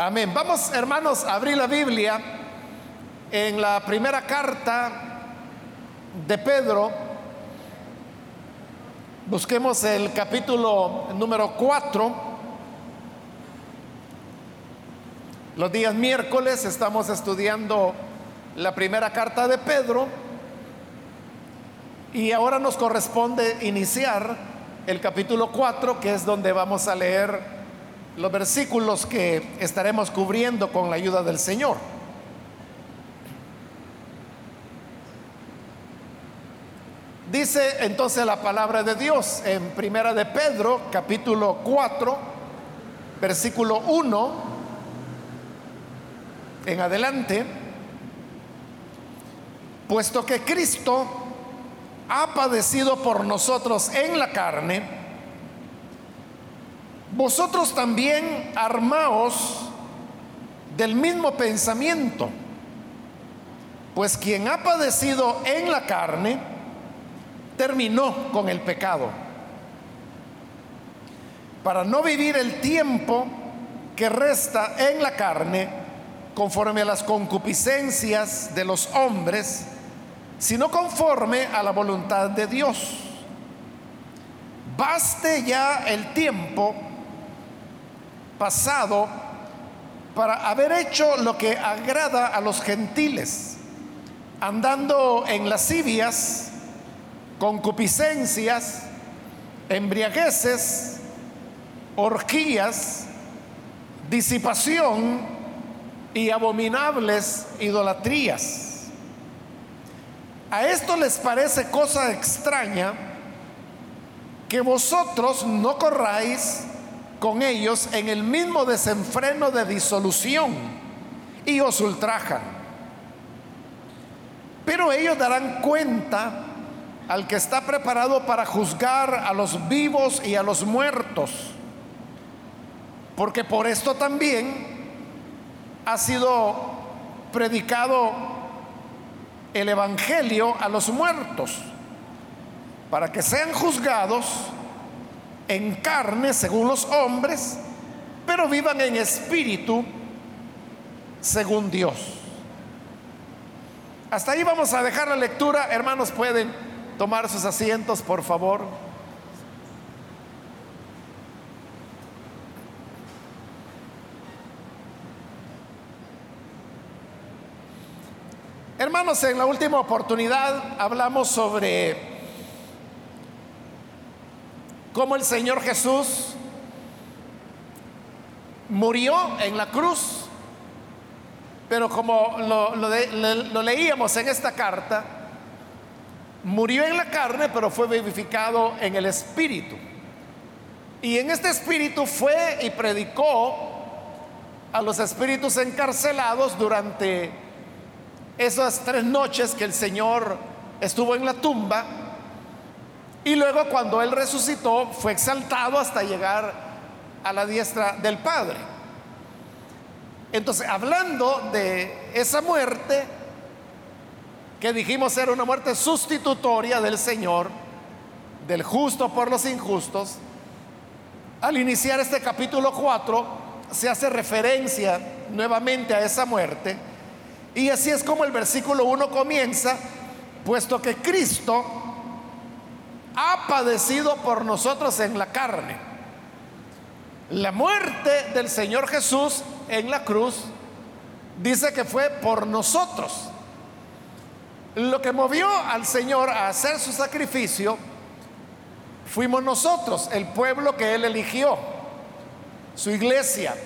Amén. Vamos, hermanos, a abrir la Biblia en la primera carta de Pedro. Busquemos el capítulo número 4. Los días miércoles estamos estudiando la primera carta de Pedro y ahora nos corresponde iniciar el capítulo 4, que es donde vamos a leer los versículos que estaremos cubriendo con la ayuda del Señor. Dice entonces la palabra de Dios en Primera de Pedro, capítulo 4, versículo 1 en adelante, puesto que Cristo ha padecido por nosotros en la carne, vosotros también armaos del mismo pensamiento, pues quien ha padecido en la carne, terminó con el pecado, para no vivir el tiempo que resta en la carne conforme a las concupiscencias de los hombres, sino conforme a la voluntad de Dios. Baste ya el tiempo pasado para haber hecho lo que agrada a los gentiles, andando en lascivias, concupiscencias, embriagueces, orgías, disipación y abominables idolatrías. A esto les parece cosa extraña que vosotros no corráis con ellos en el mismo desenfreno de disolución y os ultrajan. Pero ellos darán cuenta al que está preparado para juzgar a los vivos y a los muertos. Porque por esto también ha sido predicado el Evangelio a los muertos, para que sean juzgados en carne según los hombres, pero vivan en espíritu según Dios. Hasta ahí vamos a dejar la lectura. Hermanos, pueden tomar sus asientos, por favor. Hermanos, en la última oportunidad hablamos sobre cómo el Señor Jesús murió en la cruz, pero como lo, leíamos en esta carta, murió en la carne, pero fue vivificado en el Espíritu. Y en este Espíritu fue y predicó a los espíritus encarcelados durante esas tres noches que el Señor estuvo en la tumba y luego cuando Él resucitó fue exaltado hasta llegar a la diestra del Padre. Entonces, hablando de esa muerte, que dijimos era una muerte sustitutoria del Señor, del justo por los injustos, al iniciar este capítulo 4 se hace referencia nuevamente a esa muerte. Y así es como el versículo 1 comienza, puesto que Cristo ha padecido por nosotros en la carne. La muerte del Señor Jesús en la cruz dice que fue por nosotros. Lo que movió al Señor a hacer su sacrificio fuimos nosotros, el pueblo que Él eligió, su iglesia.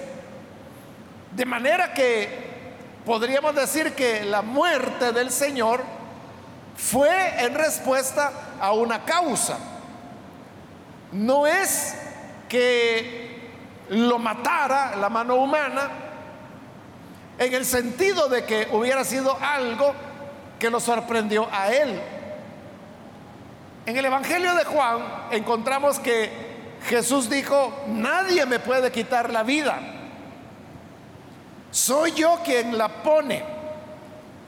De manera que podríamos decir que la muerte del Señor fue en respuesta a una causa. No es que lo matara la mano humana en el sentido de que hubiera sido algo que lo sorprendió a él. En el Evangelio de Juan encontramos que Jesús dijo, nadie me puede quitar la vida. Soy yo quien la pone.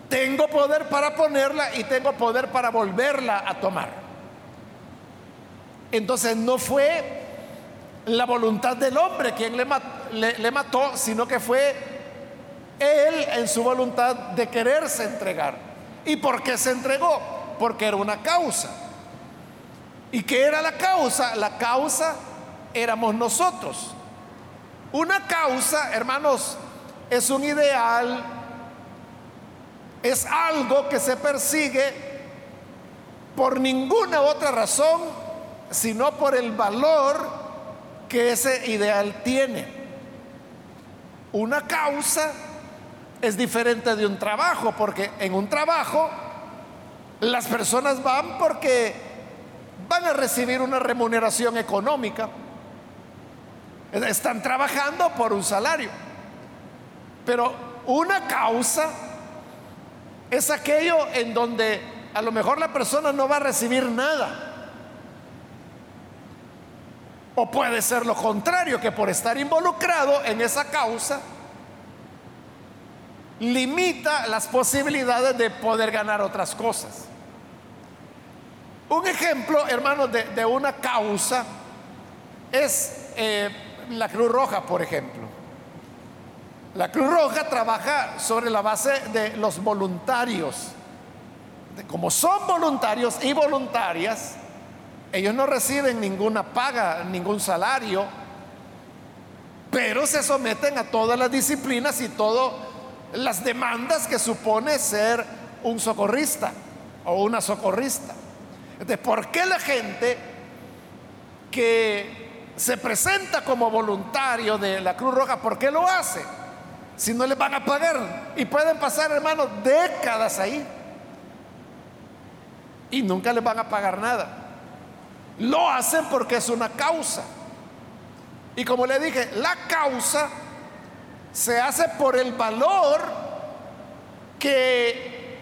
Tengo poder para ponerla y tengo poder para volverla a tomar. Entonces no fue la voluntad del hombre quien le, mató, sino que fue él en su voluntad de quererse entregar. ¿Y por qué se entregó? Porque era una causa. ¿Y qué era la causa? La causa éramos nosotros. Una causa, hermanos, es un ideal, es algo que se persigue por ninguna otra razón, sino por el valor que ese ideal tiene. Una causa es diferente de un trabajo, porque en un trabajo las personas van porque van a recibir una remuneración económica. Están trabajando por un salario. Pero una causa es aquello en donde a lo mejor la persona no va a recibir nada. O puede ser lo contrario, que por estar involucrado en esa causa, limita las posibilidades de poder ganar otras cosas. Un ejemplo, hermanos, de, una causa es eh, la Cruz Roja, por ejemplo. La Cruz Roja trabaja sobre la base de los voluntarios. como son voluntarios y voluntarias, ellos no reciben ninguna paga, ningún salario, pero se someten a todas las disciplinas y todas las demandas que supone ser un socorrista o una socorrista. Entonces, ¿por qué la gente que se presenta como voluntario de la Cruz Roja, ¿por qué lo hace? Si no les van a pagar. Y pueden pasar, hermanos, décadas ahí. Y nunca les van a pagar nada. Lo hacen porque es una causa. Y como le dije, la causa se hace por el valor que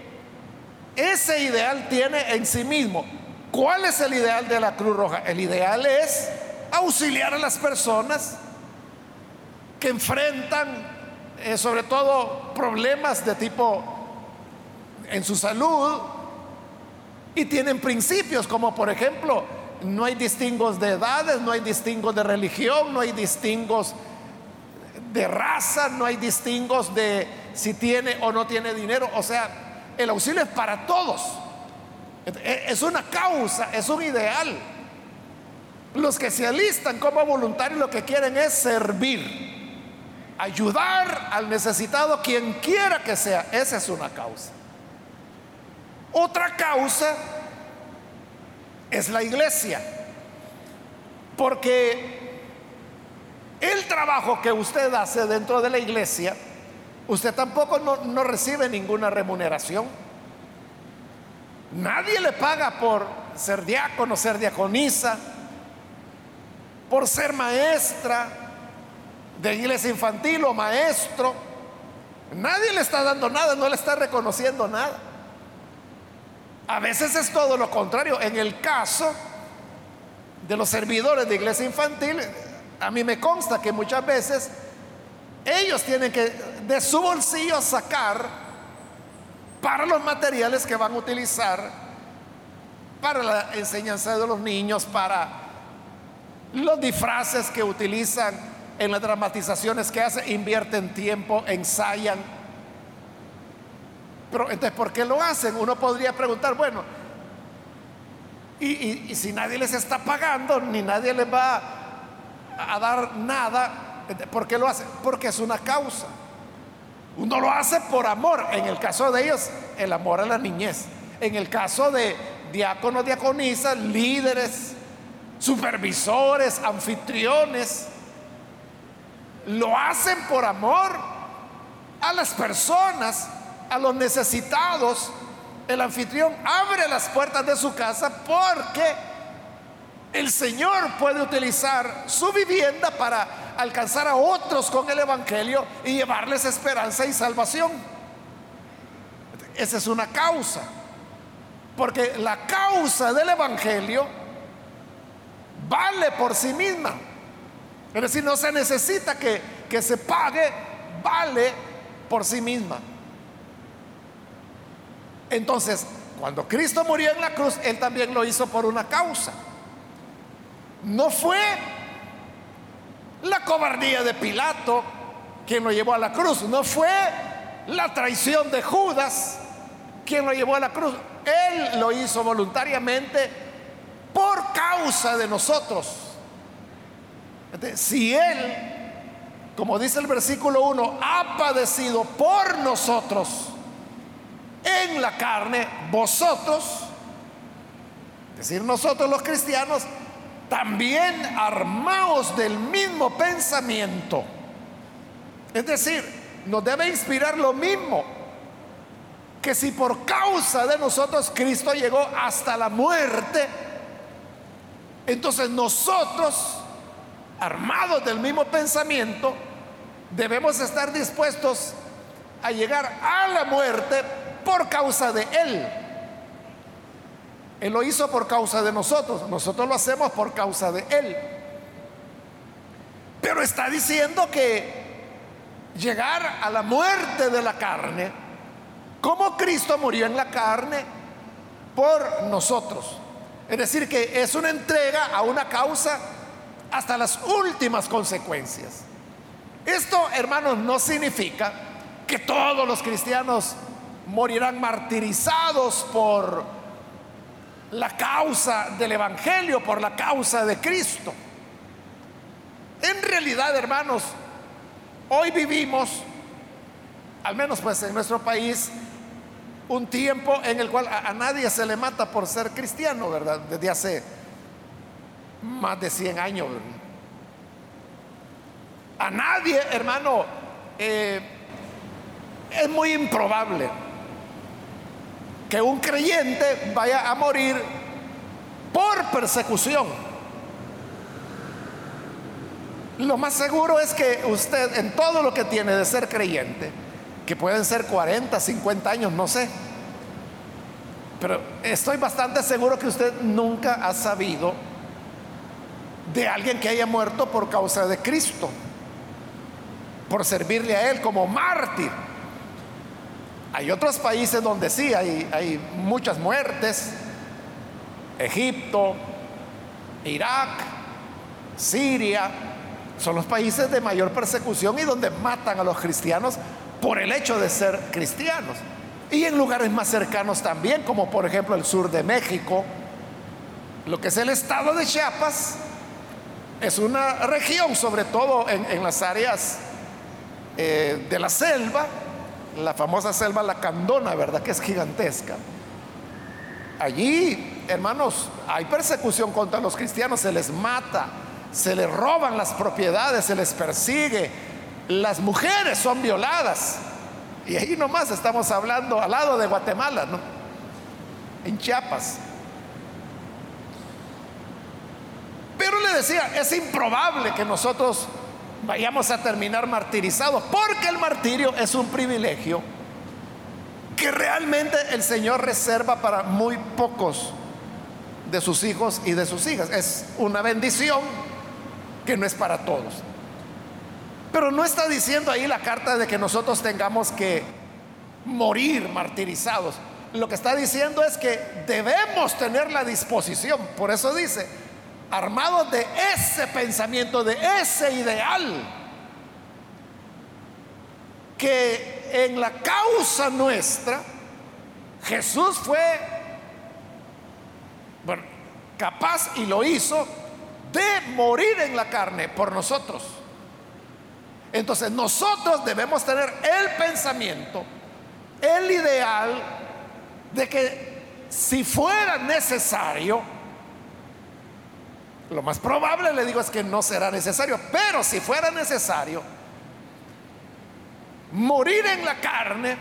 ese ideal tiene en sí mismo. ¿Cuál es el ideal de la Cruz Roja? El ideal es auxiliar a las personas que enfrentan eh, sobre todo problemas de tipo en su salud y tienen principios como por ejemplo no hay distingos de edades, no hay distingos de religión, no hay distingos de raza, no hay distingos de si tiene o no tiene dinero. O sea, el auxilio es para todos. Es una causa, es un ideal. Los que se alistan como voluntarios lo que quieren es servir, ayudar al necesitado, quien quiera que sea. Esa es una causa. Otra causa es la iglesia. Porque el trabajo que usted hace dentro de la iglesia, usted tampoco no, recibe ninguna remuneración. Nadie le paga por ser diácono, ser diaconisa, por ser maestra de iglesia infantil o maestro. Nadie le está dando nada, no le está reconociendo nada. A veces es todo lo contrario. En el caso de los servidores de iglesia infantil, a mí me consta que muchas veces ellos tienen que de su bolsillo sacar para los materiales que van a utilizar para la enseñanza de los niños, para los disfraces que utilizan en las dramatizaciones que hacen, invierten tiempo, ensayan. Pero entonces, ¿por qué lo hacen? Uno podría preguntar, bueno, y, si nadie les está pagando, ni nadie les va a dar nada. ¿Por qué lo hace? Porque es una causa. Uno lo hace por amor. En el caso de ellos, el amor a la niñez. En el caso de diáconos, diaconisas, líderes, supervisores, anfitriones, lo hacen por amor a las personas, a los necesitados. El anfitrión abre las puertas de su casa porque el Señor puede utilizar su vivienda para alcanzar a otros con el Evangelio y llevarles esperanza y salvación. Esa es una causa. Porque la causa del Evangelio vale por sí misma. Es decir, no se necesita que, que se pague, vale por sí misma. Entonces, cuando Cristo murió en la cruz, Él también lo hizo por una causa. No fue la cobardía de Pilato, quien lo llevó a la cruz. No fue la traición de Judas quien lo llevó a la cruz. Él lo hizo voluntariamente por causa de nosotros. Si Él, como dice el versículo 1, ha padecido por nosotros en la carne, vosotros, es decir, nosotros los cristianos, también armaos del mismo pensamiento. Es decir, nos debe inspirar lo mismo. Que si por causa de nosotros Cristo llegó hasta la muerte, entonces nosotros, armados del mismo pensamiento, debemos estar dispuestos a llegar a la muerte por causa de Él. Él lo hizo por causa de nosotros, nosotros lo hacemos por causa de Él. Pero está diciendo que llegar a la muerte de la carne, como Cristo murió en la carne por nosotros. Es decir, que es una entrega a una causa hasta las últimas consecuencias. Esto, hermanos, no significa que todos los cristianos morirán martirizados por la causa del Evangelio, por la causa de Cristo. En realidad, hermanos, hoy vivimos, al menos pues en nuestro país, un tiempo en el cual a, nadie se le mata por ser cristiano, ¿verdad? Desde hace más de 100 años. A nadie, hermano, eh, es muy improbable que un creyente vaya a morir por persecución. Lo más seguro es que usted en todo lo que tiene de ser creyente, que pueden ser 40, 50 años, no sé, pero estoy bastante seguro que usted nunca ha sabido de alguien que haya muerto por causa de Cristo, por servirle a Él como mártir. Hay otros países donde sí hay, hay muchas muertes. Egipto, Irak, Siria, son los países de mayor persecución y donde matan a los cristianos por el hecho de ser cristianos. Y en lugares más cercanos también, como por ejemplo el sur de México, lo que es el estado de Chiapas, es una región, sobre todo en, las áreas eh, de la selva, la famosa selva Lacandona, ¿verdad? Que es gigantesca. Allí, hermanos, hay persecución contra los cristianos, se les mata, se les roban las propiedades, se les persigue, las mujeres son violadas. Y ahí nomás estamos hablando al lado de Guatemala, ¿no? En Chiapas. Pero le decía, es improbable que nosotros vayamos a terminar martirizados, porque el martirio es un privilegio que realmente el Señor reserva para muy pocos de sus hijos y de sus hijas. Es una bendición que no es para todos. Pero no está diciendo ahí la carta de que nosotros tengamos que morir martirizados. Lo que está diciendo es que debemos tener la disposición. Por eso dice, armados de ese pensamiento, de ese ideal, que en la causa nuestra Jesús fue capaz y lo hizo de morir en la carne por nosotros. Entonces nosotros debemos tener el pensamiento, el ideal de que si fuera necesario, lo más probable, le digo, es que no será necesario, pero si fuera necesario, morir en la carne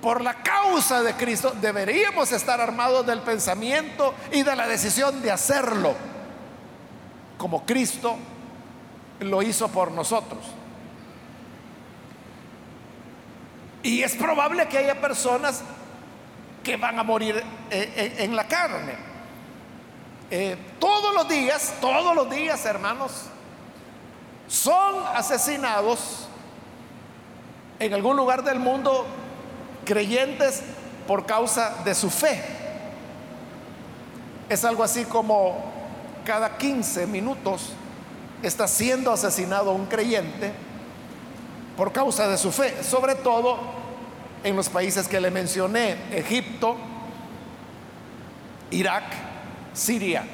por la causa de Cristo, deberíamos estar armados del pensamiento y de la decisión de hacerlo, como Cristo lo hizo por nosotros. Y es probable que haya personas que van a morir eh, eh, en la carne. Eh, todos los días, todos los días, hermanos, son asesinados en algún lugar del mundo creyentes por causa de su fe. Es algo así como cada 15 minutos está siendo asesinado un creyente por causa de su fe, sobre todo en los países que le mencioné, Egipto, Irak, Siria,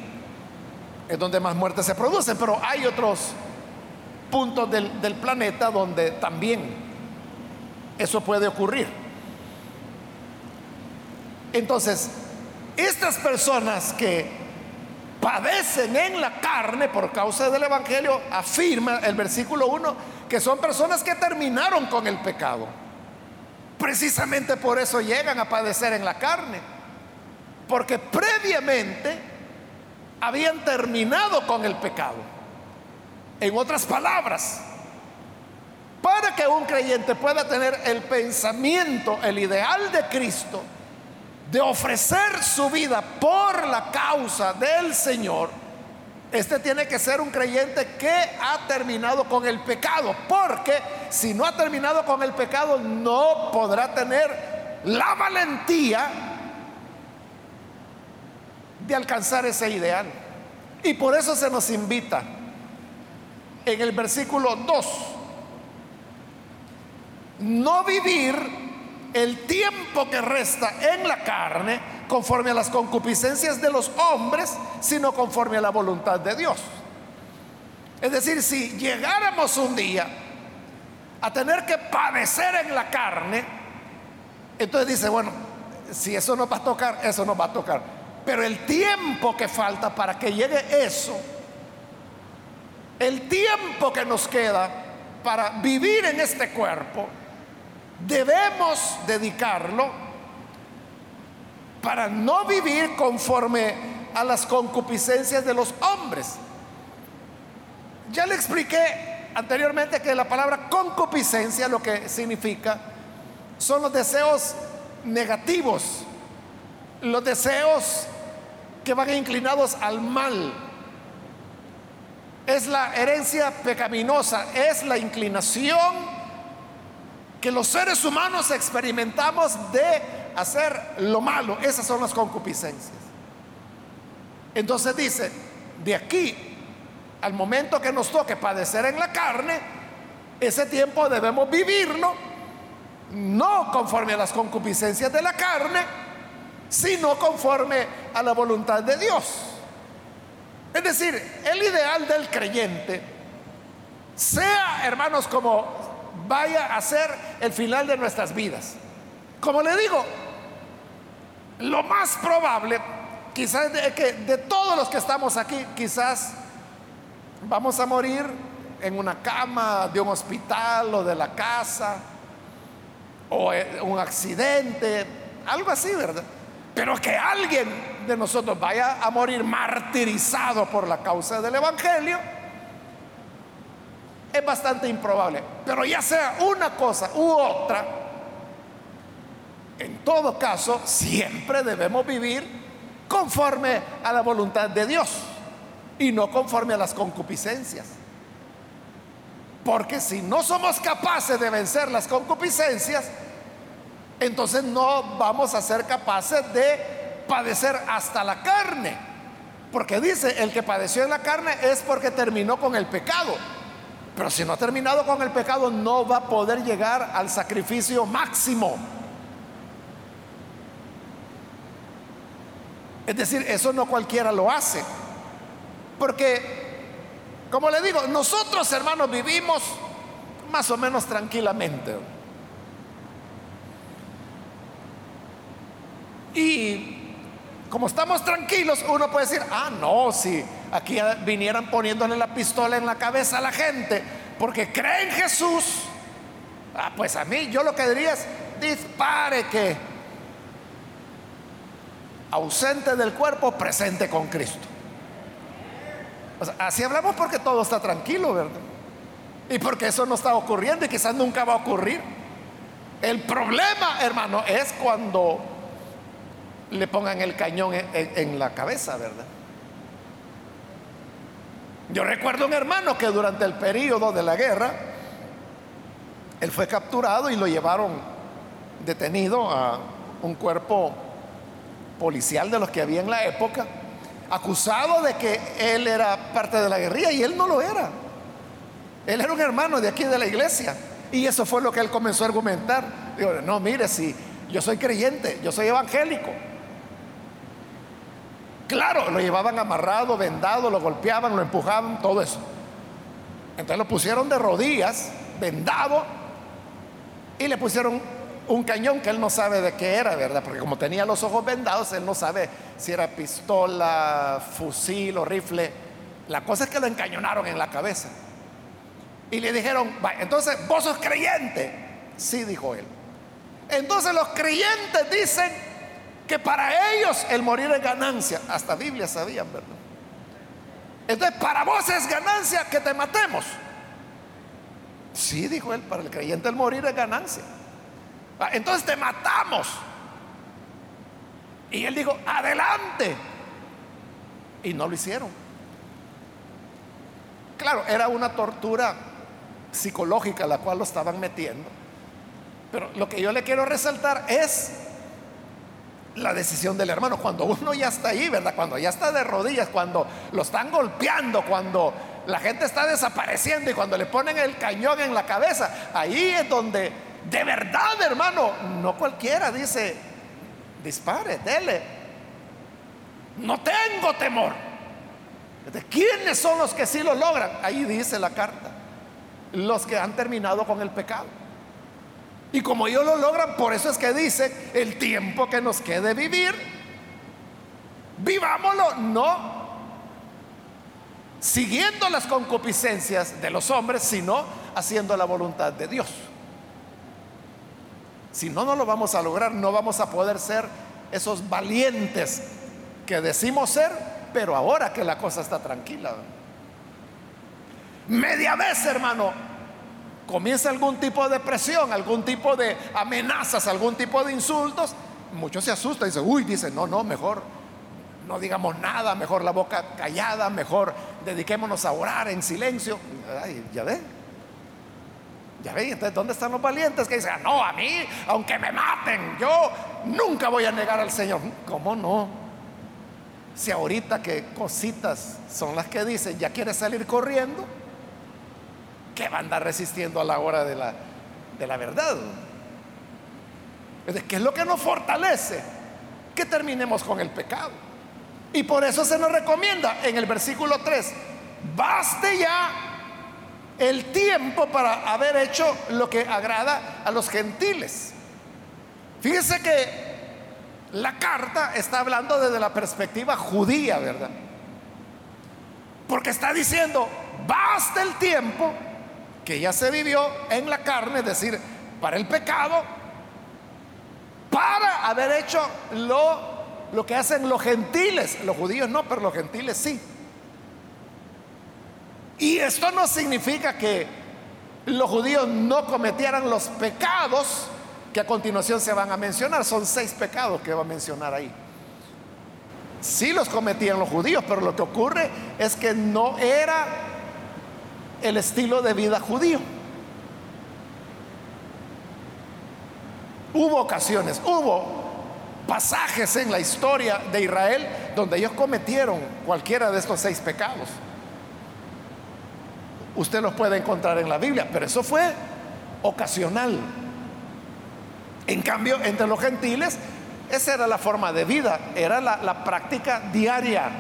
es donde más muertes se producen, pero hay otros puntos del, del planeta donde también eso puede ocurrir. Entonces, estas personas que padecen en la carne por causa del Evangelio, afirma el versículo 1 que son personas que terminaron con el pecado. Precisamente por eso llegan a padecer en la carne, porque previamente habían terminado con el pecado. En otras palabras, para que un creyente pueda tener el pensamiento, el ideal de Cristo, de ofrecer su vida por la causa del Señor, este tiene que ser un creyente que ha terminado con el pecado, porque si no ha terminado con el pecado no podrá tener la valentía de alcanzar ese ideal. Y por eso se nos invita en el versículo 2, no vivir el tiempo que resta en la carne conforme a las concupiscencias de los hombres, sino conforme a la voluntad de Dios. Es decir, si llegáramos un día a tener que padecer en la carne, entonces dice, bueno, si eso nos va a tocar, eso nos va a tocar. Pero el tiempo que falta para que llegue eso, el tiempo que nos queda para vivir en este cuerpo, debemos dedicarlo para no vivir conforme a las concupiscencias de los hombres. Ya le expliqué anteriormente que la palabra concupiscencia lo que significa son los deseos negativos, los deseos que van inclinados al mal. Es la herencia pecaminosa, es la inclinación que los seres humanos experimentamos de hacer lo malo. Esas son las concupiscencias. Entonces dice, de aquí al momento que nos toque padecer en la carne, ese tiempo debemos vivirlo, no conforme a las concupiscencias de la carne, sino conforme a la voluntad de Dios. Es decir, el ideal del creyente, sea, hermanos, como vaya a ser el final de nuestras vidas. Como le digo, lo más probable, quizás es que de todos los que estamos aquí, quizás vamos a morir en una cama de un hospital o de la casa, o un accidente, algo así, ¿verdad? Pero que alguien de nosotros vaya a morir martirizado por la causa del Evangelio, es bastante improbable. Pero ya sea una cosa u otra, en todo caso, siempre debemos vivir conforme a la voluntad de Dios y no conforme a las concupiscencias. Porque si no somos capaces de vencer las concupiscencias, entonces no vamos a ser capaces de padecer hasta la carne. Porque dice, el que padeció en la carne es porque terminó con el pecado. Pero si no ha terminado con el pecado, no va a poder llegar al sacrificio máximo. Es decir, eso no cualquiera lo hace. Porque, como le digo, nosotros hermanos vivimos más o menos tranquilamente. Y como estamos tranquilos, uno puede decir, ah, no, si aquí vinieran poniéndole la pistola en la cabeza a la gente porque cree en Jesús, ah, pues a mí yo lo que diría es, dispare que ausente del cuerpo, presente con Cristo. así hablamos porque todo está tranquilo, ¿verdad? Y porque eso no está ocurriendo y quizás nunca va a ocurrir. El problema, hermano, es cuando le pongan el cañón en la cabeza, ¿verdad? Yo recuerdo un hermano que durante el periodo de la guerra, él fue capturado y lo llevaron detenido a un cuerpo policial de los que había en la época, acusado de que él era parte de la guerrilla y él no lo era. Él era un hermano de aquí de la iglesia. Y eso fue lo que él comenzó a argumentar. Digo, no, mire, si yo soy creyente, yo soy evangélico. Claro, lo llevaban amarrado, vendado, lo golpeaban, lo empujaban, todo eso. Entonces lo pusieron de rodillas, vendado, y le pusieron un cañón que él no sabe de qué era, ¿verdad? Porque como tenía los ojos vendados, él no sabe si era pistola, fusil o rifle. La cosa es que lo encañonaron en la cabeza. Y le dijeron, entonces vos sos creyente. Sí, dijo él. Entonces los creyentes dicen que para ellos el morir es ganancia. Hasta Biblia sabían, ¿verdad? Entonces, para vos es ganancia que te matemos. Sí, dijo él, para el creyente el morir es ganancia. Ah, entonces te matamos. Y él dijo, adelante. Y no lo hicieron. Claro, era una tortura psicológica la cual lo estaban metiendo. Pero lo que yo le quiero resaltar es la decisión del hermano. Cuando uno ya está ahí, ¿verdad? Cuando ya está de rodillas, cuando lo están golpeando, cuando la gente está desapareciendo y cuando le ponen el cañón en la cabeza, ahí es donde de verdad, hermano, no cualquiera dice, dispare, dele. No tengo temor. ¿De quiénes son los que sí lo logran? Ahí dice la carta los que han terminado con el pecado. Y como ellos lo logran, por eso es que dice, el tiempo que nos quede vivir, vivámoslo, no siguiendo las concupiscencias de los hombres, sino haciendo la voluntad de Dios. Si no, no lo vamos a lograr, no vamos a poder ser esos valientes que decimos ser, pero ahora que la cosa está tranquila. Media vez, hermano, comienza algún tipo de presión, algún tipo de amenazas, algún tipo de insultos, muchos se asustan y dicen, uy, dicen, no, no, mejor no digamos nada, mejor la boca callada, mejor dediquémonos a orar en silencio. Ay, ya ve. Ya ve, entonces, ¿dónde están los valientes que dicen, no, a mí, aunque me maten, yo nunca voy a negar al Señor? ¿Cómo no? Si ahorita que cositas son las que dicen, ya quiere salir corriendo, ¿qué va a andar resistiendo a la hora de la, de la verdad? ¿Qué es lo que nos fortalece? Que terminemos con el pecado. Y por eso se nos recomienda en el versículo 3, baste ya el tiempo para haber hecho lo que agrada a los gentiles. Fíjese que la carta está hablando desde la perspectiva judía, ¿verdad? Porque está diciendo, basta el tiempo que ya se vivió en la carne, es decir, para el pecado, para haber hecho lo, lo que hacen los gentiles. Los judíos no, pero los gentiles sí. Y esto no significa que los judíos no cometieran los pecados que a continuación se van a mencionar. Son seis pecados que va a mencionar ahí. Sí los cometían los judíos, pero lo que ocurre es que no era el estilo de vida judío. Hubo ocasiones, hubo pasajes en la historia de Israel donde ellos cometieron cualquiera de estos seis pecados. Usted los puede encontrar en la Biblia, pero eso fue ocasional. En cambio, entre los gentiles, esa era la forma de vida, era la, la práctica diaria.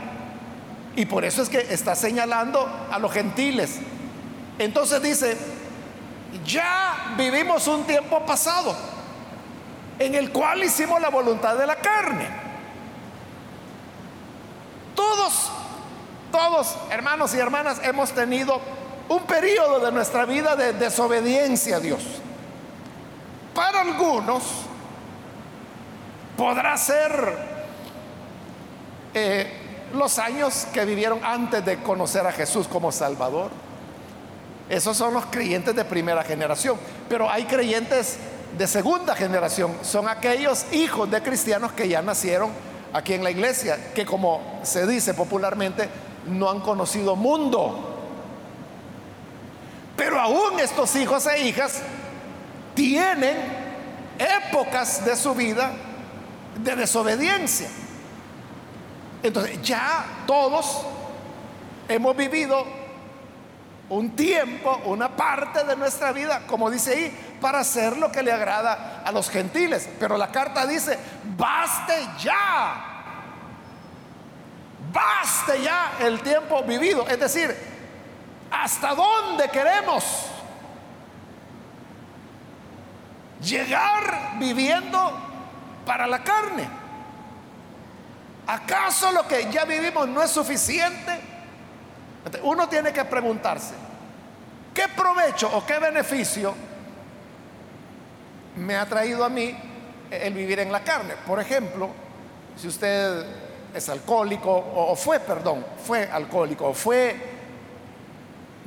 Y por eso es que está señalando a los gentiles. Entonces dice, ya vivimos un tiempo pasado en el cual hicimos la voluntad de la carne. Todos, todos, hermanos y hermanas, hemos tenido un periodo de nuestra vida de desobediencia a Dios. Para algunos podrá ser eh, los años que vivieron antes de conocer a Jesús como Salvador esos son los creyentes de primera generación. Pero hay creyentes de segunda generación. Son aquellos hijos de cristianos que ya nacieron aquí en la iglesia, que como se dice popularmente, no han conocido mundo. Pero aún estos hijos e hijas tienen épocas de su vida de desobediencia. Entonces ya todos hemos vivido un tiempo, una parte de nuestra vida, como dice ahí, para hacer lo que le agrada a los gentiles. Pero la carta dice, baste ya. Baste ya el tiempo vivido. Es decir, ¿hasta dónde queremos llegar viviendo para la carne? ¿Acaso lo que ya vivimos no es suficiente? Uno tiene que preguntarse, ¿qué provecho o qué beneficio me ha traído a mí el vivir en la carne? Por ejemplo, si usted es alcohólico o, fue, perdón, fue alcohólico o fue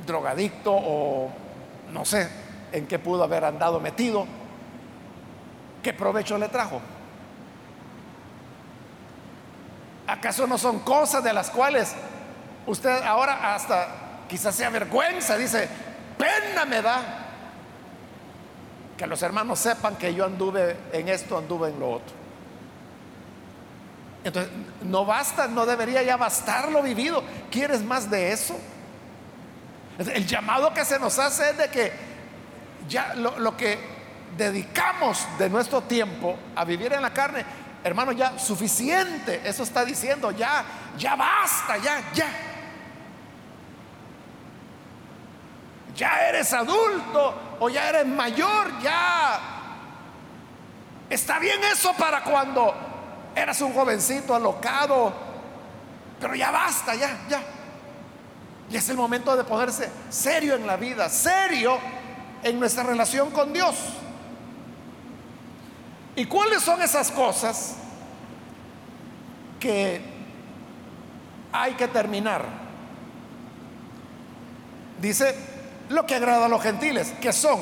drogadicto o no sé en qué pudo haber andado metido, ¿qué provecho le trajo? ¿Acaso no son cosas de las cuales usted ahora hasta quizás sea vergüenza? Dice, pena me da que los hermanos sepan que yo anduve en esto, anduve en lo otro. Entonces, no basta, no debería ya bastar lo vivido. ¿Quieres más de eso? El llamado que se nos hace es de que ya lo, lo que dedicamos de nuestro tiempo a vivir en la carne Hermano, ya suficiente. Eso está diciendo, ya, ya basta, ya, ya. Ya eres adulto o ya eres mayor, ya. Está bien eso para cuando eras un jovencito alocado, pero ya basta, ya, ya. Y es el momento de ponerse serio en la vida, serio en nuestra relación con Dios. ¿Y cuáles son esas cosas que hay que terminar? Dice lo que agrada a los gentiles, que son,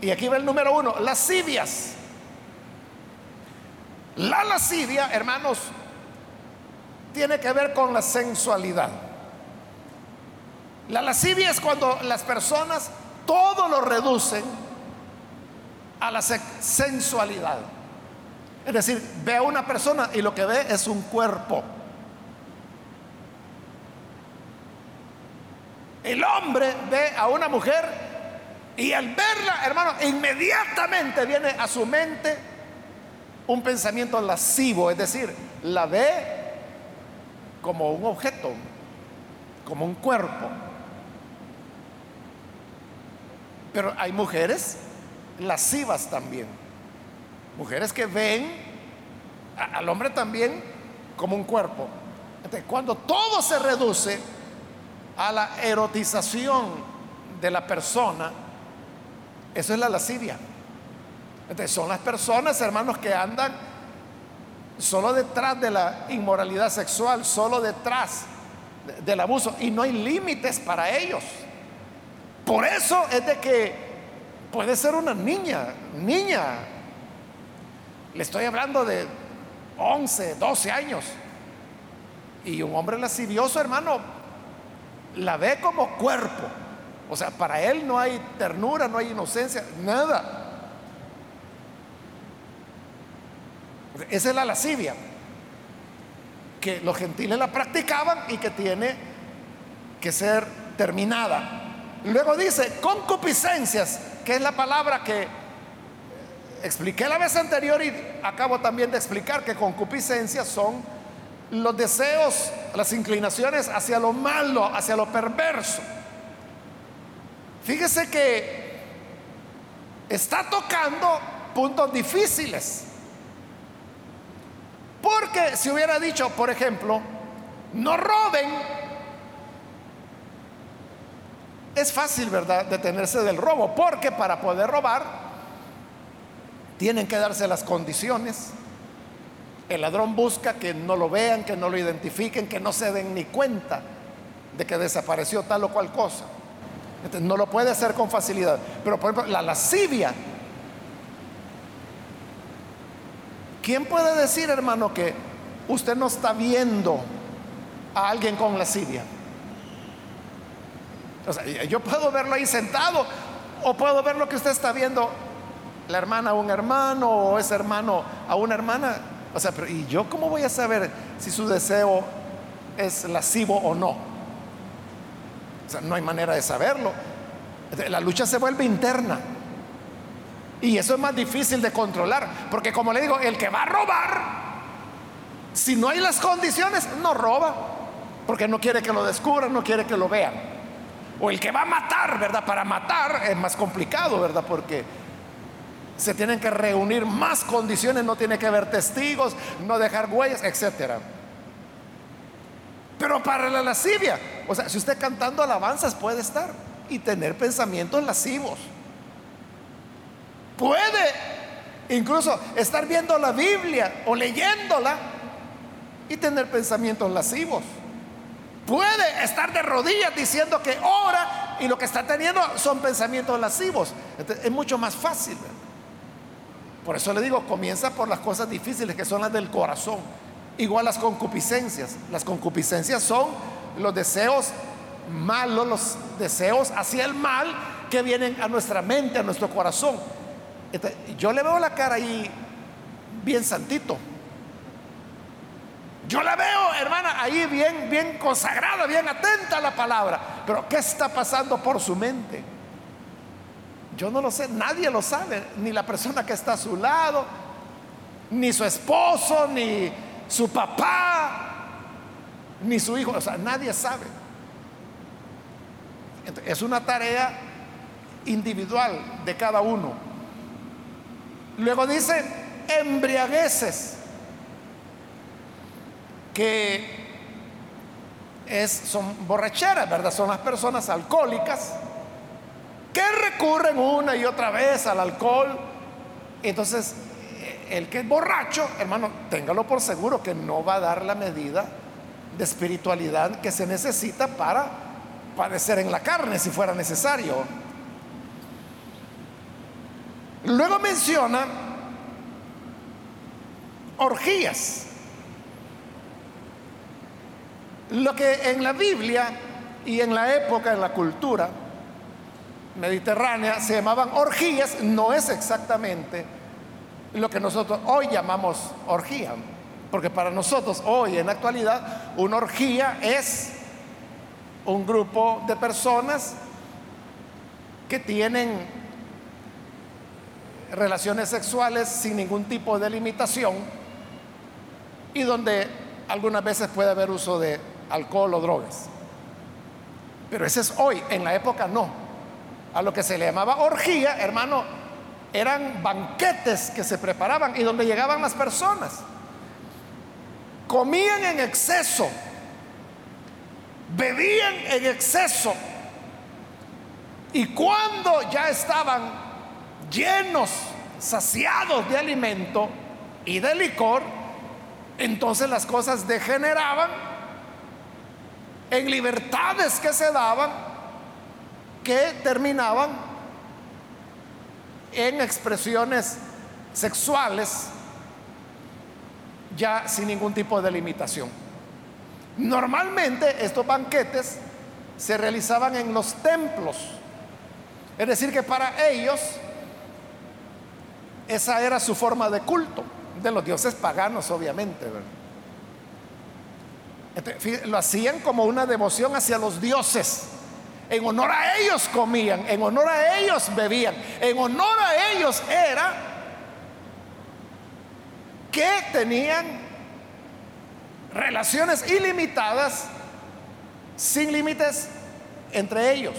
y aquí va el número uno, lascivias. La lascivia, hermanos, tiene que ver con la sensualidad. La lascivia es cuando las personas todo lo reducen a la sensualidad. Es decir, ve a una persona y lo que ve es un cuerpo. El hombre ve a una mujer y al verla, hermano, inmediatamente viene a su mente un pensamiento lascivo, es decir, la ve como un objeto, como un cuerpo. Pero hay mujeres lascivas también. Mujeres que ven al hombre también como un cuerpo. cuando todo se reduce a la erotización de la persona, eso es la lascivia. Entonces, son las personas, hermanos, que andan solo detrás de la inmoralidad sexual, solo detrás del abuso, y no hay límites para ellos. Por eso es de que puede ser una niña, niña, le estoy hablando de 11, 12 años. Y un hombre lascivioso, hermano, la ve como cuerpo. O sea, para él no hay ternura, no hay inocencia, nada. Esa es la lascivia, que los gentiles la practicaban y que tiene que ser terminada. Luego dice concupiscencias, que es la palabra que expliqué la vez anterior y acabo también de explicar que concupiscencia son los deseos, las inclinaciones hacia lo malo, hacia lo perverso. Fíjese que está tocando puntos difíciles. Porque si hubiera dicho, por ejemplo, no roben, es fácil, ¿verdad?, detenerse del robo, porque para poder robar tienen que darse las condiciones. El ladrón busca que no lo vean, que no lo identifiquen, que no se den ni cuenta de que desapareció tal o cual cosa. no lo puede hacer con facilidad. Pero por ejemplo, la lascivia. ¿Quién puede decir, hermano, que usted no está viendo a alguien con lascivia? O sea, yo puedo verlo ahí sentado o puedo ver lo que usted está viendo la hermana a un hermano o ese hermano a una hermana. O sea, pero ¿y yo cómo voy a saber si su deseo es lascivo o no. O sea, no hay manera de saberlo. La lucha se vuelve interna. Y eso es más difícil de controlar, porque como le digo, el que va a robar, si no hay las condiciones, no roba, porque no quiere que lo descubran, no quiere que lo vean. O el que va a matar, ¿verdad? Para matar es más complicado, ¿verdad? Porque se tienen que reunir más condiciones, no tiene que haber testigos, no dejar huellas, etcétera. Pero para la lascivia, o sea, si usted cantando alabanzas puede estar y tener pensamientos lascivos. Puede incluso estar viendo la Biblia o leyéndola y tener pensamientos lascivos. Puede estar de rodillas diciendo que ora y lo que está teniendo son pensamientos lascivos. es mucho más fácil. Por eso le digo, comienza por las cosas difíciles que son las del corazón. Igual las concupiscencias. Las concupiscencias son los deseos malos, los deseos hacia el mal que vienen a nuestra mente, a nuestro corazón. yo le veo la cara ahí bien santito. Yo la veo, hermana, ahí bien, bien consagrada, bien atenta a la palabra. Pero ¿qué está pasando por su mente? Yo no lo sé, nadie lo sabe, ni la persona que está a su lado, ni su esposo, ni su papá, ni su hijo, o sea, nadie sabe. Es una tarea individual de cada uno. Luego dice embriagueces, que es, son borracheras, ¿verdad? Son las personas alcohólicas que recurren una y otra vez al alcohol. Entonces, el que es borracho, hermano, téngalo por seguro que no va a dar la medida de espiritualidad que se necesita para padecer en la carne si fuera necesario. Luego menciona orgías. Lo que en la Biblia y en la época, en la cultura mediterránea se llamaban orgías, no es exactamente lo que nosotros hoy llamamos orgía. Porque para nosotros hoy en la actualidad una orgía es un grupo de personas que tienen relaciones sexuales sin ningún tipo de limitación y donde algunas veces puede haber uso de alcohol o drogas. Pero ese es hoy, en la época no. A lo que se le llamaba orgía, hermano, eran banquetes que se preparaban y donde llegaban las personas. Comían en exceso, bebían en exceso. Y cuando ya estaban llenos, saciados de alimento y de licor, entonces las cosas degeneraban en libertades que se daban que terminaban en expresiones sexuales ya sin ningún tipo de limitación. Normalmente estos banquetes se realizaban en los templos, es decir, que para ellos esa era su forma de culto, de los dioses paganos obviamente. lo hacían como una devoción hacia los dioses. En honor a ellos comían, en honor a ellos bebían, en honor a ellos era que tenían relaciones ilimitadas, sin límites entre ellos.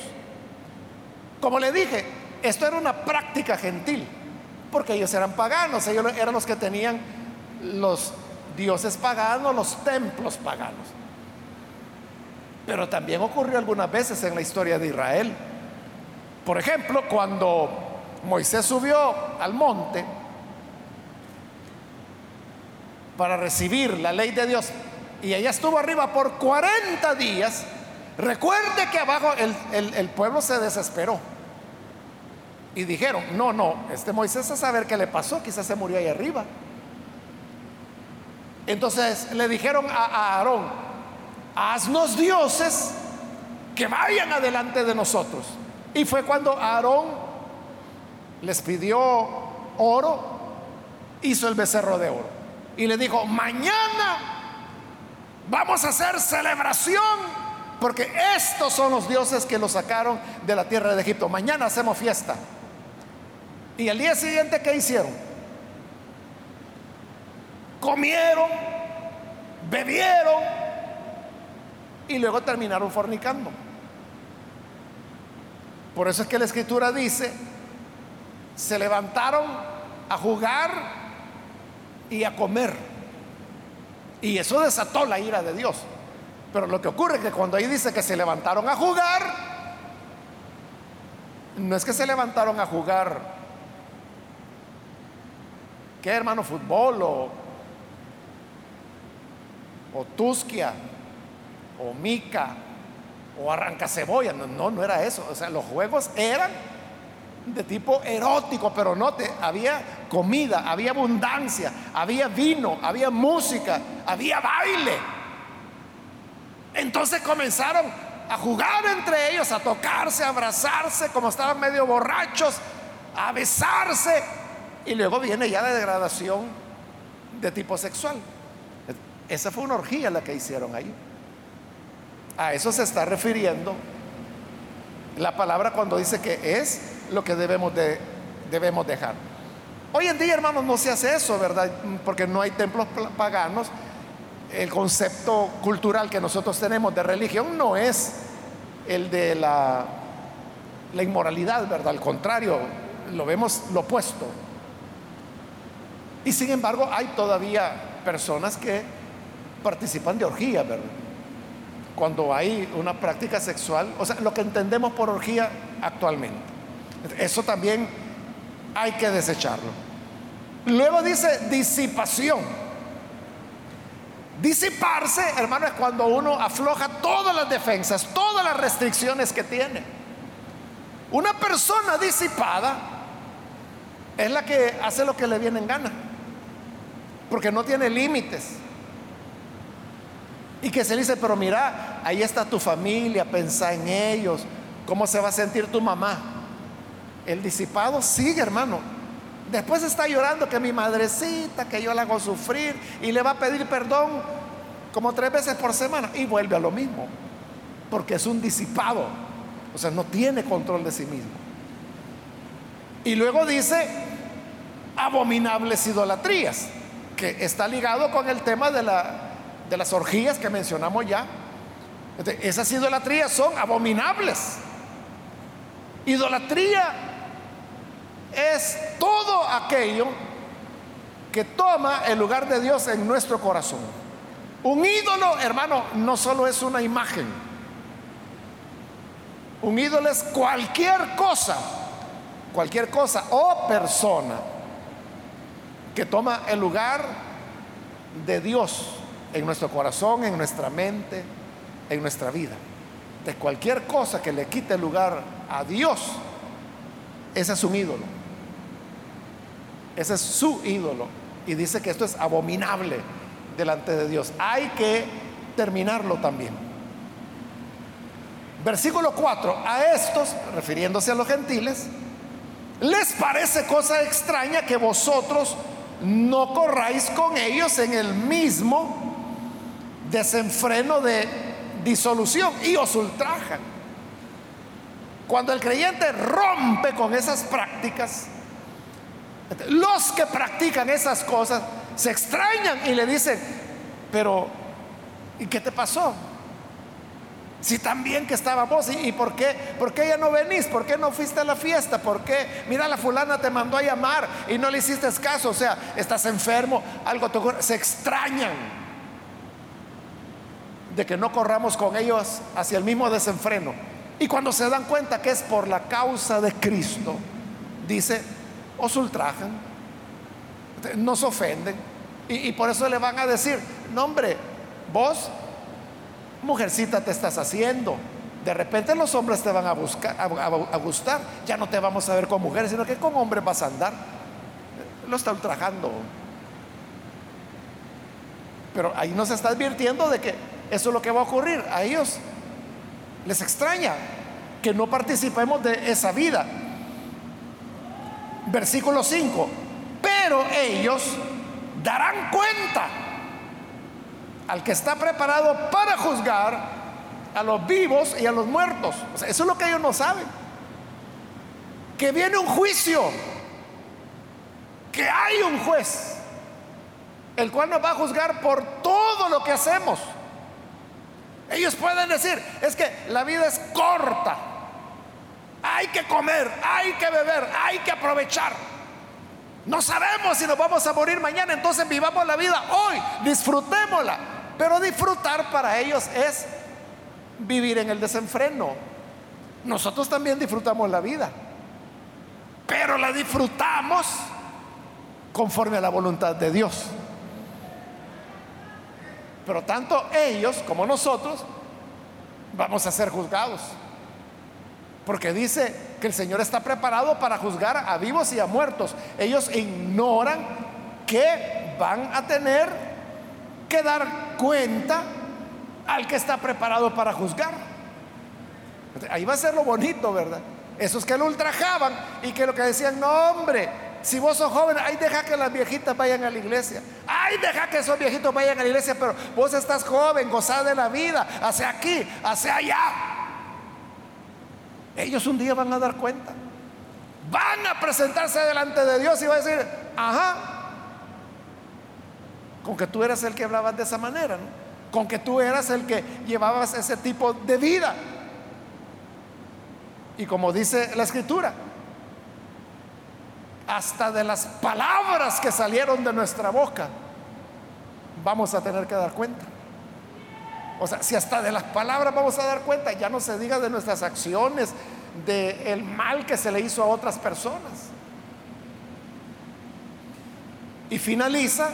Como le dije, esto era una práctica gentil, porque ellos eran paganos, ellos eran los que tenían los dioses paganos, los templos paganos. Pero también ocurrió algunas veces en la historia de Israel. Por ejemplo, cuando Moisés subió al monte para recibir la ley de Dios y ella estuvo arriba por 40 días, recuerde que abajo el, pueblo se desesperó. Y dijeron, no, no, este Moisés a saber qué le pasó, quizás se murió ahí arriba. Entonces le dijeron a Aarón, haznos dioses que vayan adelante de nosotros. Y fue cuando Aarón les pidió oro, hizo el becerro de oro. Y le dijo, mañana Vamos a hacer celebración porque estos son los dioses que los sacaron de la tierra de Egipto. Mañana hacemos fiesta. Y el día siguiente, ¿qué hicieron? Comieron, bebieron y luego terminaron fornicando. Por eso es que la escritura dice, se levantaron a jugar y a comer. Y eso desató la ira de Dios. Pero lo que ocurre es que cuando ahí dice que se levantaron a jugar, no es que se levantaron a jugar, ¿qué hermano? Fútbol o, o Tusquia o Mica o Arranca Cebolla. No, no, era eso. O sea, los juegos eran de tipo erótico, pero no te, había comida, había abundancia, había vino, había música, había baile. Entonces comenzaron a jugar entre ellos, a tocarse, a abrazarse, como estaban medio borrachos, a besarse. Y luego viene ya la degradación de tipo sexual. Esa fue una orgía la que hicieron ahí. A eso se está refiriendo la palabra cuando dice que es lo que debemos, de, debemos dejar. Hoy en día, hermanos, no se hace eso, ¿verdad? Porque no hay templos paganos el concepto cultural que nosotros tenemos de religión no es el de la, la inmoralidad, ¿verdad? Al contrario, lo vemos lo opuesto. Y sin embargo, hay todavía personas que participan de orgía, ¿verdad? Cuando hay una práctica sexual, o sea, lo que entendemos por orgía actualmente. Eso también hay que desecharlo. Luego dice disipación. Disiparse, hermano, es cuando uno afloja todas las defensas, todas las restricciones que tiene. Una persona disipada es la que hace lo que le viene en gana, porque no tiene límites. Y que se dice, pero mira, ahí está tu familia, pensa en ellos, ¿cómo se va a sentir tu mamá? El disipado sigue, hermano, Después está llorando que mi madrecita, que yo la hago sufrir y le va a pedir perdón como tres veces por semana y vuelve a lo mismo, porque es un disipado, o sea, no tiene control de sí mismo. Y luego dice abominables idolatrías, que está ligado con el tema de, la, de las orgías que mencionamos ya. esas idolatrías son abominables. Idolatría es todo aquello que toma el lugar de Dios en nuestro corazón. Un ídolo, hermano, no solo es una imagen. Un ídolo es cualquier cosa, cualquier cosa o persona que toma el lugar de Dios en nuestro corazón, en nuestra mente, en nuestra vida. De cualquier cosa que le quite lugar a Dios, ese es un ídolo. Ese es su ídolo. Y dice que esto es abominable delante de Dios. Hay que terminarlo también. Versículo 4. A estos, refiriéndose a los gentiles, les parece cosa extraña que vosotros no corráis con ellos en el mismo desenfreno de disolución y os ultrajan. Cuando el creyente rompe con esas prácticas, los que practican esas cosas se extrañan y le dicen, pero ¿y qué te pasó? Si tan bien que estábamos, ¿y, ¿y por qué? ¿Por qué ya no venís? ¿Por qué no fuiste a la fiesta? ¿Por qué? Mira, la fulana te mandó a llamar y no le hiciste caso. O sea, estás enfermo, algo te ocurre. Se extrañan de que no corramos con ellos hacia el mismo desenfreno. Y cuando se dan cuenta que es por la causa de Cristo, dice, os ultrajan, nos ofenden. Y, por eso le van a decir, no hombre, vos, mujercita, te estás haciendo. De repente los hombres te van a, buscar, a, gustar. Ya no te vamos a ver con mujeres, sino que con hombres vas a andar. Lo está ultrajando. Pero ahí nos está advirtiendo de que eso es lo que va a ocurrir. A ellos les extraña que no participemos de esa vida. Versículo 5. Pero ellos darán cuenta al que está preparado para juzgar a los vivos y a los muertos. eso es lo que ellos no saben. Que viene un juicio, que hay un juez, el cual nos va a juzgar por todo lo que hacemos. Ellos pueden decir, es que la vida es corta, hay que comer, hay que beber, hay que aprovechar. No sabemos si nos vamos a morir mañana, entonces vivamos la vida hoy, disfrutémosla. Pero disfrutar para ellos es vivir en el desenfreno. Nosotros también disfrutamos la vida, pero la disfrutamos conforme a la voluntad de Dios. Pero tanto ellos como nosotros vamos a ser juzgados. Porque dice que el Señor está preparado para juzgar a vivos y a muertos. Ellos ignoran que van a tener que dar cuenta al que está preparado para juzgar. Ahí va a ser lo bonito, ¿verdad? Esos que lo ultrajaban y que lo que decían, no hombre, si vos sos joven, ay, deja que las viejitas vayan a la iglesia. Ay, deja que esos viejitos vayan a la iglesia, pero vos estás joven, gozad de la vida, hacia aquí, hacia allá. Ellos un día van a dar cuenta. Van a presentarse delante de Dios y va a decir, ajá, con que tú eras el que hablabas de esa manera, con que tú eras el que llevabas ese tipo de vida. Y como dice la escritura, hasta de las palabras que salieron de nuestra boca, vamos a tener que dar cuenta. O sea, si hasta de las palabras vamos a dar cuenta, ya no se diga de nuestras acciones, de el mal que se le hizo a otras personas. Y finaliza,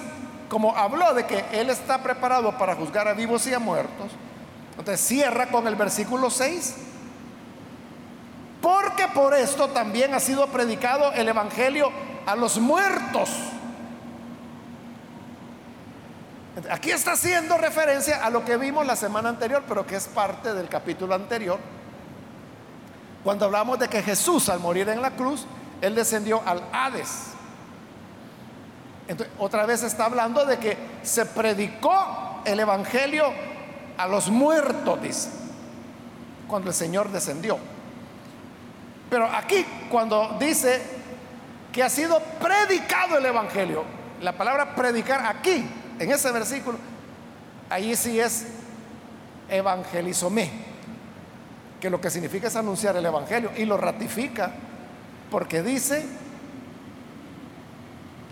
como habló de que Él está preparado para juzgar a vivos y a muertos, entonces cierra con el versículo 6. Porque por esto también ha sido predicado el Evangelio a los muertos Aquí está haciendo referencia a lo que vimos la semana anterior, pero que es parte del capítulo anterior, cuando hablamos de que Jesús al morir en la cruz, Él descendió al Hades. Entonces, otra vez está hablando de que se predicó el Evangelio a los muertos, dice, cuando el Señor descendió. Pero aquí, cuando dice que ha sido predicado el Evangelio, la palabra predicar aquí en ese versículo, ahí sí es evangelizomé, que lo que significa es anunciar el Evangelio y lo ratifica porque dice,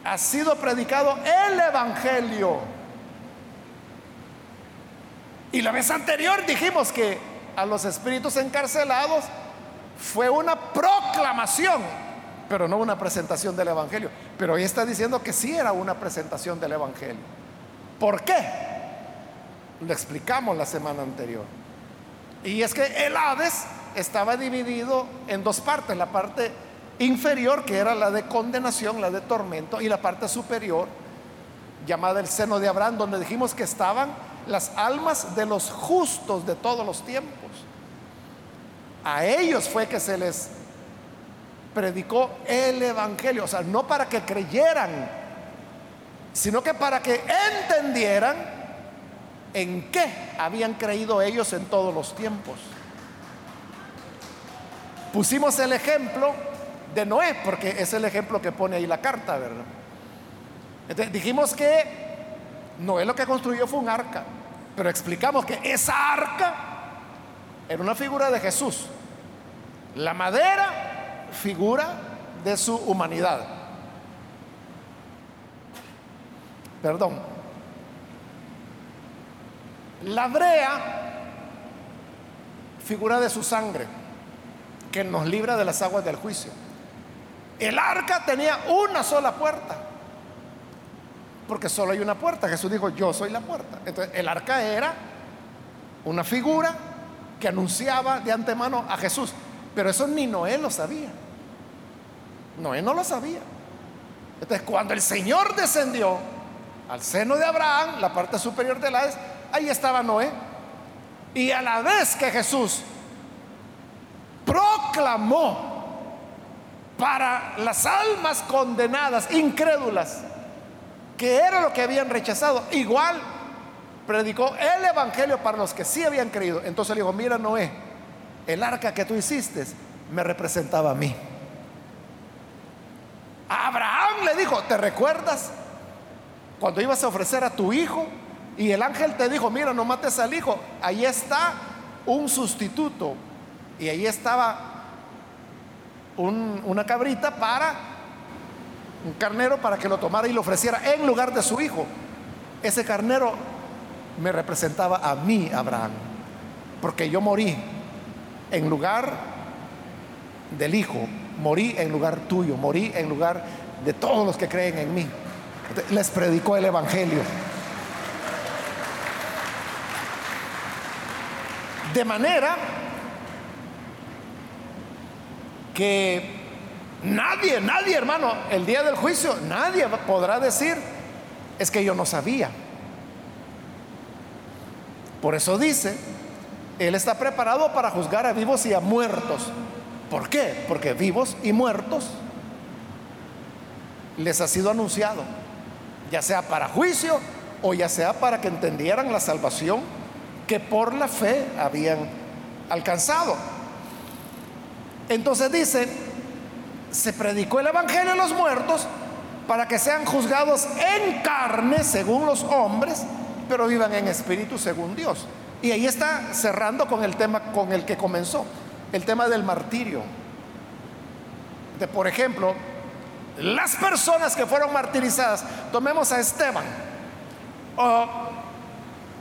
ha sido predicado el Evangelio. Y la vez anterior dijimos que a los espíritus encarcelados fue una proclamación, pero no una presentación del Evangelio. Pero hoy está diciendo que sí era una presentación del Evangelio. ¿Por qué? Lo explicamos la semana anterior. Y es que el Hades estaba dividido en dos partes, la parte inferior que era la de condenación, la de tormento, y la parte superior llamada el seno de Abraham, donde dijimos que estaban las almas de los justos de todos los tiempos. A ellos fue que se les predicó el Evangelio, o sea, no para que creyeran sino que para que entendieran en qué habían creído ellos en todos los tiempos. Pusimos el ejemplo de Noé, porque es el ejemplo que pone ahí la carta, ¿verdad? Dijimos que Noé lo que construyó fue un arca, pero explicamos que esa arca era una figura de Jesús. La madera, figura de su humanidad. Perdón. La brea, figura de su sangre, que nos libra de las aguas del juicio. El arca tenía una sola puerta, porque solo hay una puerta. Jesús dijo, yo soy la puerta. Entonces, el arca era una figura que anunciaba de antemano a Jesús. Pero eso ni Noé lo sabía. Noé no lo sabía. Entonces, cuando el Señor descendió, al seno de Abraham, la parte superior de la es, ahí estaba Noé. Y a la vez que Jesús proclamó para las almas condenadas, incrédulas, que era lo que habían rechazado, igual predicó el evangelio para los que sí habían creído. Entonces le dijo, mira Noé, el arca que tú hiciste me representaba a mí. Abraham le dijo, ¿te recuerdas cuando ibas a ofrecer a tu hijo? Y el ángel te dijo, mira, no mates al hijo. Ahí está un sustituto. Y ahí estaba una cabrita para, un carnero para que lo tomara y lo ofreciera en lugar de su hijo. Ese carnero me representaba a mí, Abraham, porque yo morí en lugar del hijo, morí en lugar tuyo, morí en lugar de todos los que creen en mí. Les predicó el Evangelio. De manera que nadie, nadie hermano, el día del juicio, nadie podrá decir, es que yo no sabía. Por eso dice, Él está preparado para juzgar a vivos y a muertos. ¿Por qué? Porque vivos y muertos les ha sido anunciado, ya sea para juicio o ya sea para que entendieran la salvación que por la fe habían alcanzado. Entonces dice, se predicó el Evangelio a los muertos para que sean juzgados en carne según los hombres, pero vivan en espíritu según Dios. Y ahí está cerrando con el tema con el que comenzó, el tema del martirio. De, por ejemplo, las personas que fueron martirizadas, tomemos a Esteban, o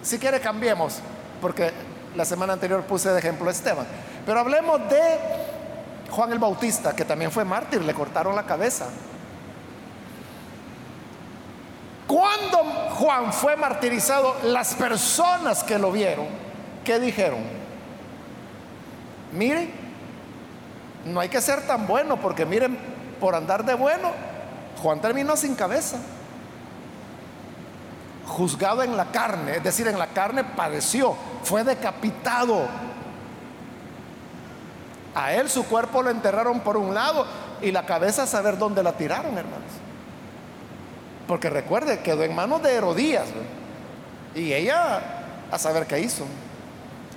si quiere cambiemos, porque la semana anterior puse de ejemplo a Esteban. Pero hablemos de Juan el Bautista, que también fue mártir, le cortaron la cabeza. Cuando Juan fue martirizado, las personas que lo vieron, ¿qué dijeron? Miren, no hay que ser tan bueno, porque miren, por andar de bueno, Juan terminó sin cabeza juzgado en la carne, es decir, en la carne padeció, fue decapitado. A él su cuerpo lo enterraron por un lado y la cabeza a saber dónde la tiraron, hermanos. Porque recuerde, quedó en manos de Herodías. Y ella a saber qué hizo.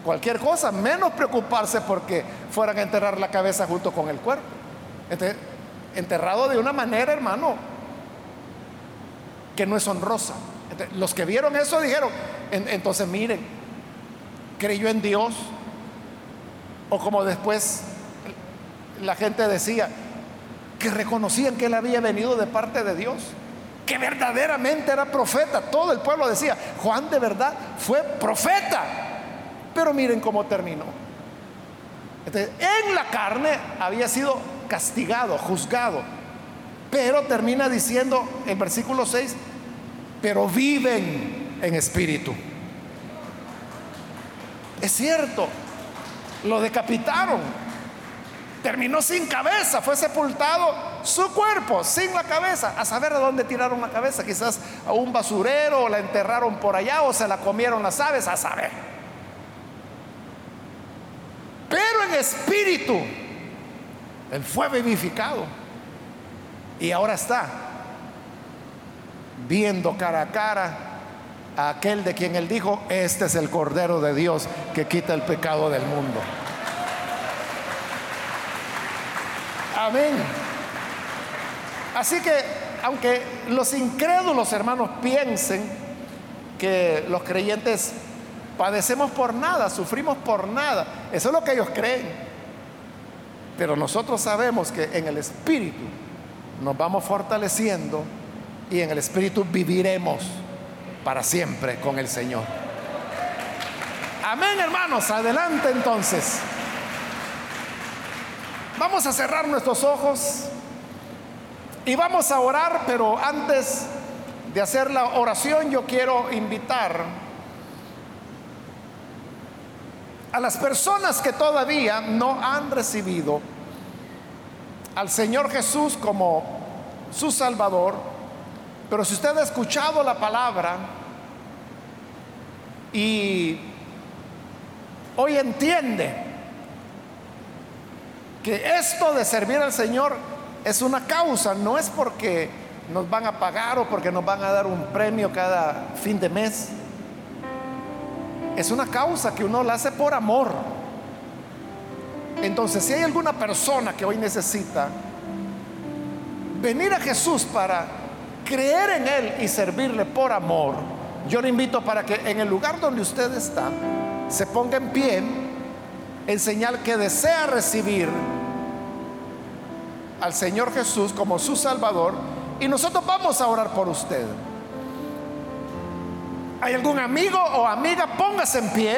Cualquier cosa, menos preocuparse porque fueran a enterrar la cabeza junto con el cuerpo. enterrado de una manera, hermano, que no es honrosa. Los que vieron eso dijeron, entonces miren, creyó en Dios. O como después la gente decía, que reconocían que él había venido de parte de Dios, que verdaderamente era profeta. Todo el pueblo decía, Juan de verdad fue profeta. Pero miren cómo terminó. en la carne había sido castigado, juzgado. Pero termina diciendo en versículo 6, pero viven en espíritu. Es cierto, lo decapitaron, terminó sin cabeza, fue sepultado su cuerpo sin la cabeza, a saber de dónde tiraron la cabeza, quizás a un basurero, o la enterraron por allá, o se la comieron las aves, a saber. Pero en espíritu, él fue vivificado y ahora está viendo cara a cara a aquel de quien él dijo, este es el Cordero de Dios que quita el pecado del mundo. Amén. Así que, aunque los incrédulos hermanos piensen que los creyentes padecemos por nada, sufrimos por nada, eso es lo que ellos creen. Pero nosotros sabemos que en el Espíritu nos vamos fortaleciendo y en el Espíritu viviremos para siempre con el Señor. Amén, hermanos. Adelante entonces. Vamos a cerrar nuestros ojos y vamos a orar, pero antes de hacer la oración yo quiero invitar a las personas que todavía no han recibido al Señor Jesús como su Salvador pero si usted ha escuchado la palabra y hoy entiende que esto de servir al Señor es una causa, no es porque nos van a pagar o porque nos van a dar un premio cada fin de mes. es una causa que uno la hace por amor. Entonces, si hay alguna persona que hoy necesita venir a Jesús para creer en Él y servirle por amor, yo le invito para que en el lugar donde usted está, se ponga en pie en señal que desea recibir al Señor Jesús como su Salvador y nosotros vamos a orar por usted. ¿Hay algún amigo o amiga? Póngase en pie.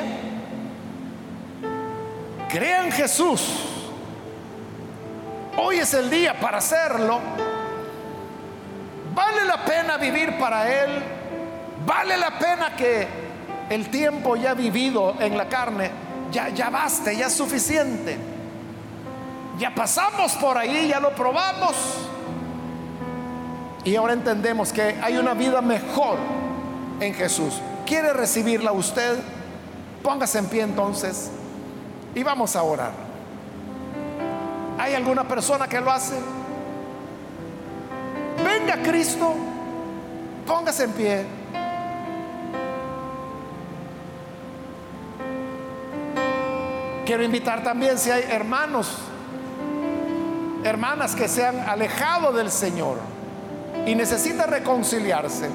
Crea en Jesús. Hoy es el día para hacerlo. Vale la pena vivir para Él. Vale la pena que el tiempo ya vivido en la carne ya, ya baste, ya es suficiente. Ya pasamos por ahí, ya lo probamos. Y ahora entendemos que hay una vida mejor en Jesús. ¿Quiere recibirla usted? Póngase en pie entonces y vamos a orar. ¿Hay alguna persona que lo hace? Venga Cristo, póngase en pie. Quiero invitar también si hay hermanos, hermanas que se han alejado del Señor y necesitan reconciliarse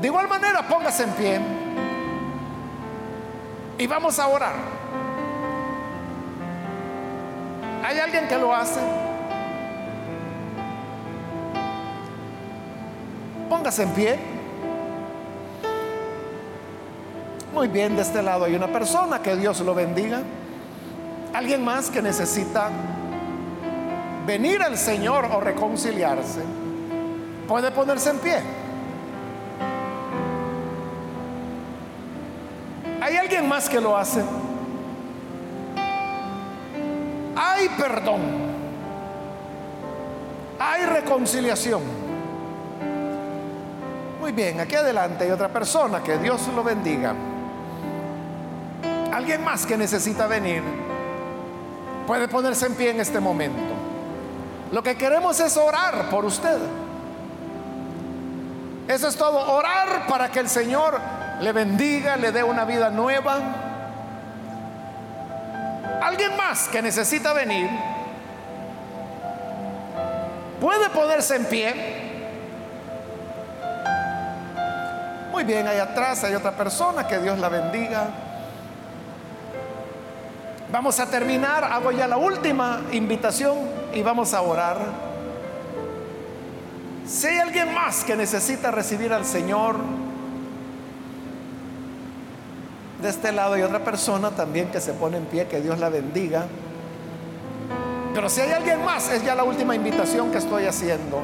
de igual manera, póngase en pie y vamos a orar. ¿Hay alguien que lo hace? Póngase en pie. Muy bien, de este lado hay una persona, que Dios lo bendiga. Alguien más que necesita venir al Señor o reconciliarse, puede ponerse en pie. ¿Hay alguien más que lo hace? Hay perdón. Hay reconciliación. Muy bien, aquí adelante hay otra persona, que Dios lo bendiga. Alguien más que necesita venir puede ponerse en pie en este momento. Lo que queremos es orar por usted. Eso es todo, orar para que el Señor le bendiga, le dé una vida nueva. Alguien más que necesita venir puede ponerse en pie. Muy bien, ahí atrás hay otra persona, que Dios la bendiga. Vamos a terminar, hago ya la última invitación y vamos a orar. Si hay alguien más que necesita recibir al Señor, de este lado hay otra persona también que se pone en pie, que Dios la bendiga. Pero si hay alguien más, es ya la última invitación que estoy haciendo.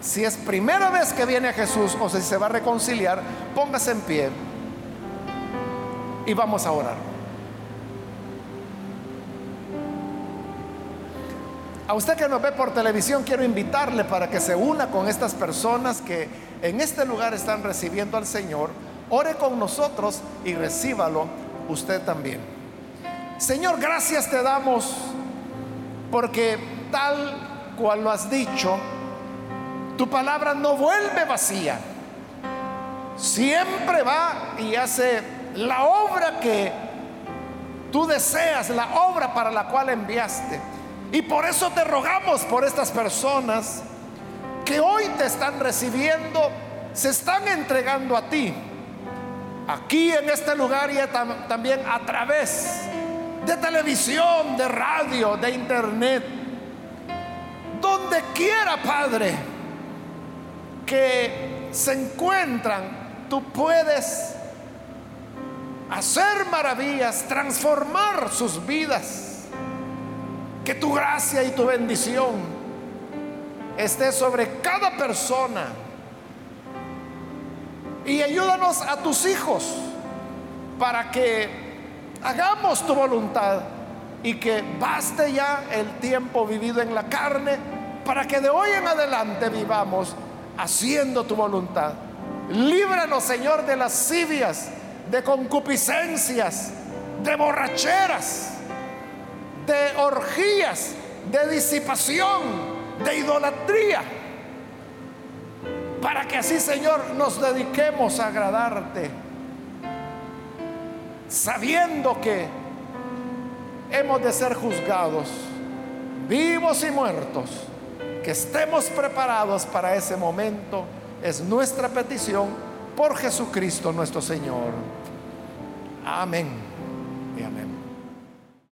Si es primera vez que viene a Jesús o si se va a reconciliar, póngase en pie y vamos a orar. A usted que nos ve por televisión, quiero invitarle para que se una con estas personas que en este lugar están recibiendo al Señor Ore con nosotros y recíbalo usted también. Señor, gracias te damos porque tal cual lo has dicho, tu palabra no vuelve vacía. Siempre va y hace la obra que tú deseas, la obra para la cual enviaste. Y por eso te rogamos por estas personas que hoy te están recibiendo, se están entregando a ti aquí en este lugar y también a través de televisión, de radio, de internet, donde quiera, Padre, que se encuentran, tú puedes hacer maravillas, transformar sus vidas. Que tu gracia y tu bendición esté sobre cada persona y ayúdanos a tus hijos para que hagamos tu voluntad y que baste ya el tiempo vivido en la carne para que de hoy en adelante vivamos haciendo tu voluntad. Líbranos, Señor, de lascivias, de concupiscencias, de borracheras, de orgías, de disipación, de idolatría Para que así, Señor, nos dediquemos a agradarte, sabiendo que hemos de ser juzgados, vivos y muertos, que estemos preparados para ese momento, es nuestra petición por Jesucristo nuestro Señor. Amén y amén.